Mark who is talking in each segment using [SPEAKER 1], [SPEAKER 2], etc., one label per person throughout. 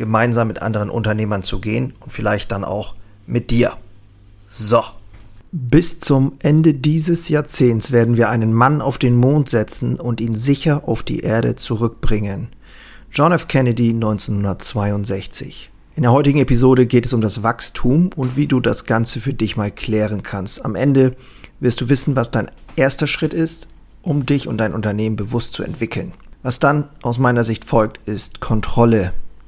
[SPEAKER 1] gemeinsam mit anderen Unternehmern zu gehen und vielleicht dann auch mit dir. So. Bis zum Ende dieses Jahrzehnts werden wir einen Mann auf den Mond setzen und ihn sicher auf die Erde zurückbringen. John F. Kennedy 1962. In der heutigen Episode geht es um das Wachstum und wie du das Ganze für dich mal klären kannst. Am Ende wirst du wissen, was dein erster Schritt ist, um dich und dein Unternehmen bewusst zu entwickeln. Was dann aus meiner Sicht folgt, ist Kontrolle.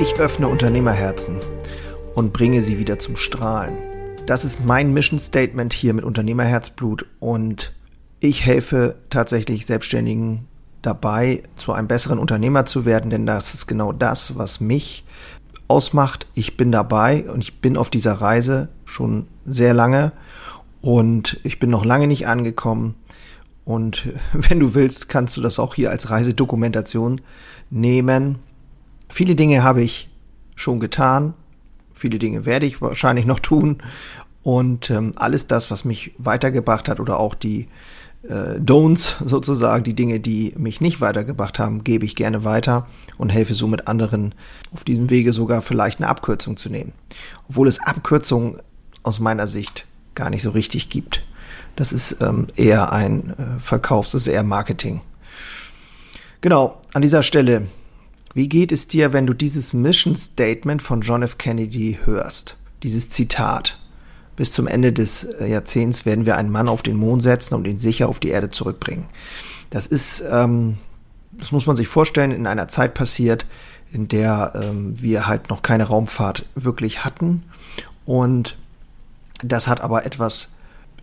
[SPEAKER 1] Ich öffne Unternehmerherzen und bringe sie wieder zum Strahlen. Das ist mein Mission Statement hier mit Unternehmerherzblut und ich helfe tatsächlich Selbstständigen dabei, zu einem besseren Unternehmer zu werden, denn das ist genau das, was mich ausmacht. Ich bin dabei und ich bin auf dieser Reise schon sehr lange und ich bin noch lange nicht angekommen. Und wenn du willst, kannst du das auch hier als Reisedokumentation nehmen. Viele Dinge habe ich schon getan. Viele Dinge werde ich wahrscheinlich noch tun. Und ähm, alles das, was mich weitergebracht hat oder auch die äh, Don'ts sozusagen, die Dinge, die mich nicht weitergebracht haben, gebe ich gerne weiter und helfe somit anderen auf diesem Wege sogar vielleicht eine Abkürzung zu nehmen. Obwohl es Abkürzungen aus meiner Sicht gar nicht so richtig gibt. Das ist ähm, eher ein äh, Verkaufs-, das ist eher Marketing. Genau, an dieser Stelle, wie geht es dir, wenn du dieses Mission Statement von John F. Kennedy hörst? Dieses Zitat. Bis zum Ende des äh, Jahrzehnts werden wir einen Mann auf den Mond setzen und ihn sicher auf die Erde zurückbringen. Das ist, ähm, das muss man sich vorstellen, in einer Zeit passiert, in der ähm, wir halt noch keine Raumfahrt wirklich hatten und das hat aber etwas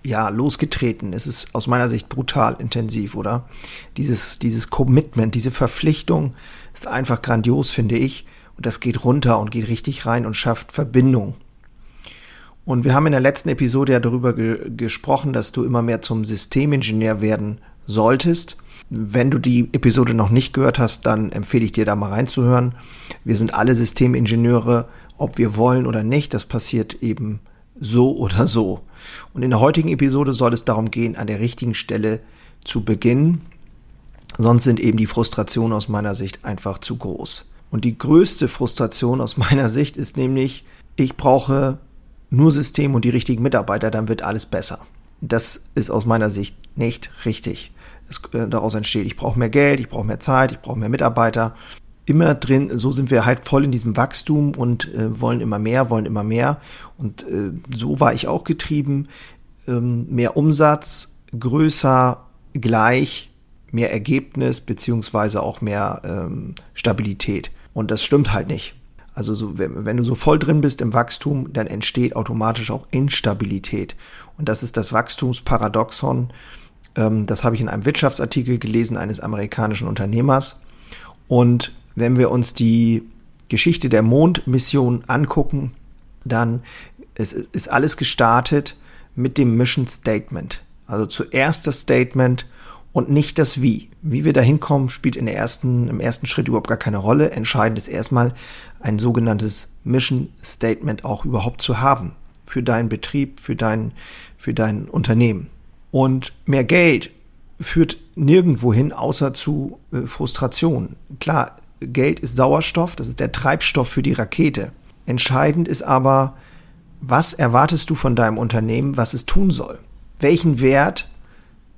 [SPEAKER 1] ja, losgetreten. Es ist aus meiner Sicht brutal intensiv, oder? Dieses, dieses Commitment, diese Verpflichtung ist einfach grandios, finde ich. Und das geht runter und geht richtig rein und schafft Verbindung. Und wir haben in der letzten Episode ja darüber ge gesprochen, dass du immer mehr zum Systemingenieur werden solltest. Wenn du die Episode noch nicht gehört hast, dann empfehle ich dir da mal reinzuhören. Wir sind alle Systemingenieure, ob wir wollen oder nicht. Das passiert eben so oder so. Und in der heutigen Episode soll es darum gehen, an der richtigen Stelle zu beginnen. Sonst sind eben die Frustrationen aus meiner Sicht einfach zu groß. Und die größte Frustration aus meiner Sicht ist nämlich, ich brauche nur System und die richtigen Mitarbeiter, dann wird alles besser. Das ist aus meiner Sicht nicht richtig. Es, äh, daraus entsteht, ich brauche mehr Geld, ich brauche mehr Zeit, ich brauche mehr Mitarbeiter immer drin, so sind wir halt voll in diesem Wachstum und äh, wollen immer mehr, wollen immer mehr. Und äh, so war ich auch getrieben. Ähm, mehr Umsatz, größer, gleich, mehr Ergebnis, beziehungsweise auch mehr ähm, Stabilität. Und das stimmt halt nicht. Also so, wenn, du so voll drin bist im Wachstum, dann entsteht automatisch auch Instabilität. Und das ist das Wachstumsparadoxon. Ähm, das habe ich in einem Wirtschaftsartikel gelesen eines amerikanischen Unternehmers. Und wenn wir uns die Geschichte der Mondmission angucken, dann ist, ist alles gestartet mit dem Mission Statement. Also zuerst das Statement und nicht das Wie. Wie wir da hinkommen, spielt in der ersten, im ersten Schritt überhaupt gar keine Rolle. Entscheidend ist erstmal ein sogenanntes Mission Statement auch überhaupt zu haben. Für deinen Betrieb, für dein, für dein Unternehmen. Und mehr Geld führt nirgendwo hin, außer zu äh, Frustration. Klar, Geld ist Sauerstoff, das ist der Treibstoff für die Rakete. Entscheidend ist aber, was erwartest du von deinem Unternehmen, was es tun soll? Welchen Wert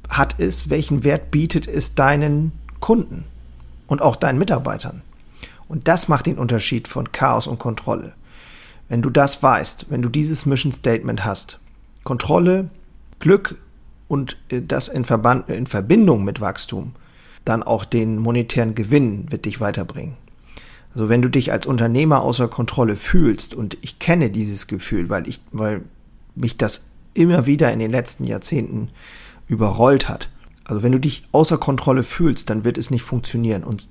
[SPEAKER 1] hat es, welchen Wert bietet es deinen Kunden und auch deinen Mitarbeitern. Und das macht den Unterschied von Chaos und Kontrolle. Wenn du das weißt, wenn du dieses Mission Statement hast, Kontrolle, Glück und äh, das in, Verband, in Verbindung mit Wachstum, dann auch den monetären Gewinn wird dich weiterbringen. Also wenn du dich als Unternehmer außer Kontrolle fühlst, und ich kenne dieses Gefühl, weil ich, weil mich das immer wieder in den letzten Jahrzehnten überrollt hat. Also wenn du dich außer Kontrolle fühlst, dann wird es nicht funktionieren und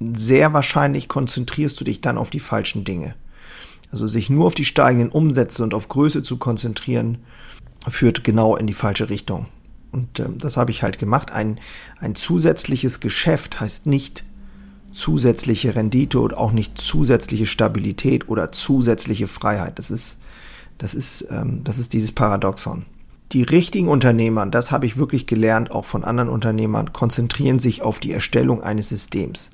[SPEAKER 1] sehr wahrscheinlich konzentrierst du dich dann auf die falschen Dinge. Also sich nur auf die steigenden Umsätze und auf Größe zu konzentrieren, führt genau in die falsche Richtung. Und äh, das habe ich halt gemacht. Ein, ein zusätzliches Geschäft heißt nicht zusätzliche Rendite oder auch nicht zusätzliche Stabilität oder zusätzliche Freiheit. Das ist, das ist, ähm, das ist dieses Paradoxon. Die richtigen Unternehmer, das habe ich wirklich gelernt, auch von anderen Unternehmern, konzentrieren sich auf die Erstellung eines Systems.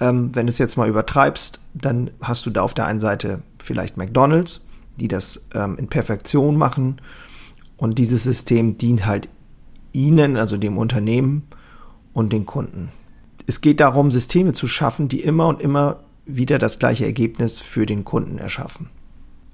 [SPEAKER 1] Ähm, wenn du es jetzt mal übertreibst, dann hast du da auf der einen Seite vielleicht McDonald's, die das ähm, in Perfektion machen. Und dieses System dient halt ihnen, also dem Unternehmen und den Kunden. Es geht darum, Systeme zu schaffen, die immer und immer wieder das gleiche Ergebnis für den Kunden erschaffen.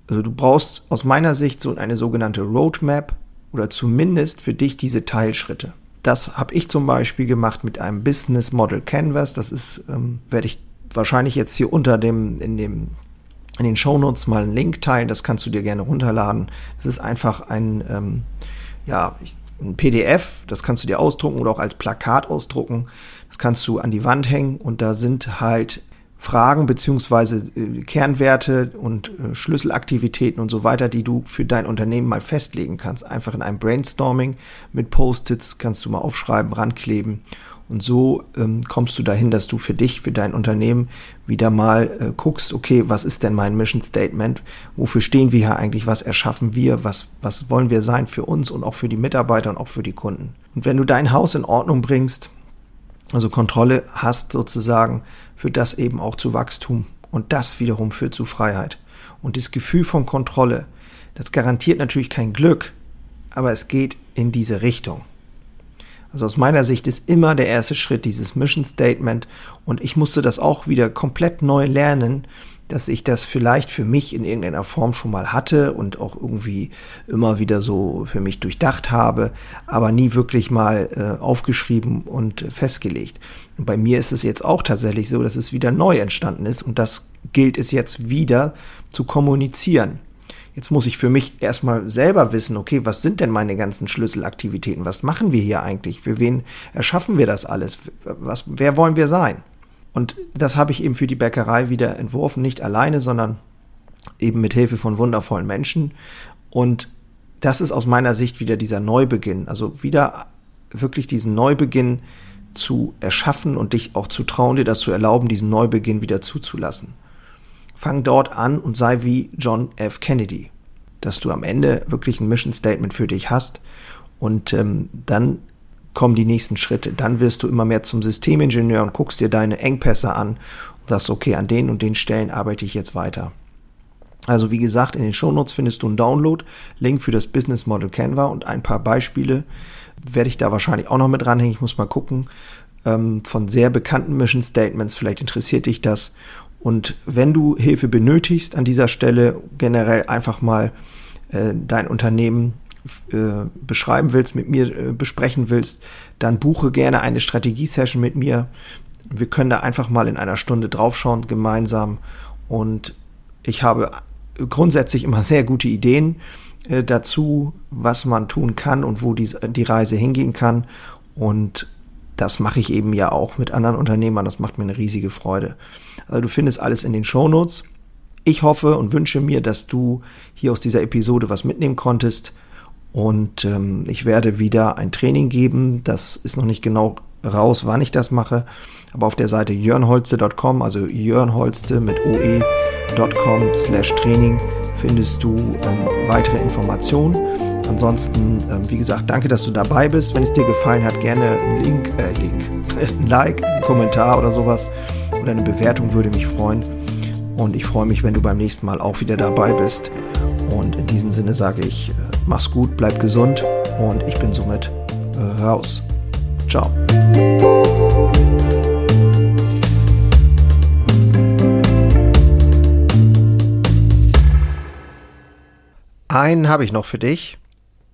[SPEAKER 1] Also du brauchst aus meiner Sicht so eine sogenannte Roadmap oder zumindest für dich diese Teilschritte. Das habe ich zum Beispiel gemacht mit einem Business Model Canvas. Das ist, ähm, werde ich wahrscheinlich jetzt hier unter dem, in dem, in den Shownotes mal einen Link teilen. Das kannst du dir gerne runterladen. Es ist einfach ein, ähm, ja, ein PDF. Das kannst du dir ausdrucken oder auch als Plakat ausdrucken. Das kannst du an die Wand hängen und da sind halt Fragen beziehungsweise äh, Kernwerte und äh, Schlüsselaktivitäten und so weiter, die du für dein Unternehmen mal festlegen kannst. Einfach in einem Brainstorming mit Post-its kannst du mal aufschreiben, rankleben und so ähm, kommst du dahin, dass du für dich, für dein Unternehmen wieder mal äh, guckst, okay, was ist denn mein Mission Statement? Wofür stehen wir hier eigentlich? Was erschaffen wir? Was, was wollen wir sein für uns und auch für die Mitarbeiter und auch für die Kunden? Und wenn du dein Haus in Ordnung bringst, also Kontrolle hast sozusagen, führt das eben auch zu Wachstum. Und das wiederum führt zu Freiheit. Und das Gefühl von Kontrolle, das garantiert natürlich kein Glück, aber es geht in diese Richtung. Also aus meiner Sicht ist immer der erste Schritt dieses Mission Statement und ich musste das auch wieder komplett neu lernen, dass ich das vielleicht für mich in irgendeiner Form schon mal hatte und auch irgendwie immer wieder so für mich durchdacht habe, aber nie wirklich mal äh, aufgeschrieben und festgelegt. Und bei mir ist es jetzt auch tatsächlich so, dass es wieder neu entstanden ist und das gilt es jetzt wieder zu kommunizieren. Jetzt muss ich für mich erstmal selber wissen, okay, was sind denn meine ganzen Schlüsselaktivitäten? Was machen wir hier eigentlich? Für wen erschaffen wir das alles? Was, wer wollen wir sein? Und das habe ich eben für die Bäckerei wieder entworfen, nicht alleine, sondern eben mit Hilfe von wundervollen Menschen. Und das ist aus meiner Sicht wieder dieser Neubeginn, also wieder wirklich diesen Neubeginn zu erschaffen und dich auch zu trauen, dir das zu erlauben, diesen Neubeginn wieder zuzulassen. Fang dort an und sei wie John F. Kennedy, dass du am Ende wirklich ein Mission Statement für dich hast und ähm, dann kommen die nächsten Schritte. Dann wirst du immer mehr zum Systemingenieur und guckst dir deine Engpässe an und sagst, okay, an den und den Stellen arbeite ich jetzt weiter. Also wie gesagt, in den Shownotes findest du einen Download, Link für das Business Model Canva und ein paar Beispiele. Werde ich da wahrscheinlich auch noch mit dranhängen. Ich muss mal gucken. Ähm, von sehr bekannten Mission Statements. Vielleicht interessiert dich das. Und wenn du Hilfe benötigst an dieser Stelle, generell einfach mal äh, dein Unternehmen äh, beschreiben willst, mit mir äh, besprechen willst, dann buche gerne eine Strategie-Session mit mir. Wir können da einfach mal in einer Stunde draufschauen gemeinsam. Und ich habe grundsätzlich immer sehr gute Ideen äh, dazu, was man tun kann und wo die, die Reise hingehen kann. Und das mache ich eben ja auch mit anderen Unternehmern. Das macht mir eine riesige Freude. Also du findest alles in den Show Notes. Ich hoffe und wünsche mir, dass du hier aus dieser Episode was mitnehmen konntest. Und ähm, ich werde wieder ein Training geben. Das ist noch nicht genau raus, wann ich das mache. Aber auf der Seite jörnholste.com, also jörnholste mit oe.com slash Training findest du ähm, weitere Informationen. Ansonsten, ähm, wie gesagt, danke, dass du dabei bist. Wenn es dir gefallen hat, gerne einen Link, äh, Link, ein Like, einen Kommentar oder sowas oder eine Bewertung würde mich freuen. Und ich freue mich, wenn du beim nächsten Mal auch wieder dabei bist. Und in diesem Sinne sage ich, äh, mach's gut, bleib gesund und ich bin somit raus. Ciao. Einen habe ich noch für dich.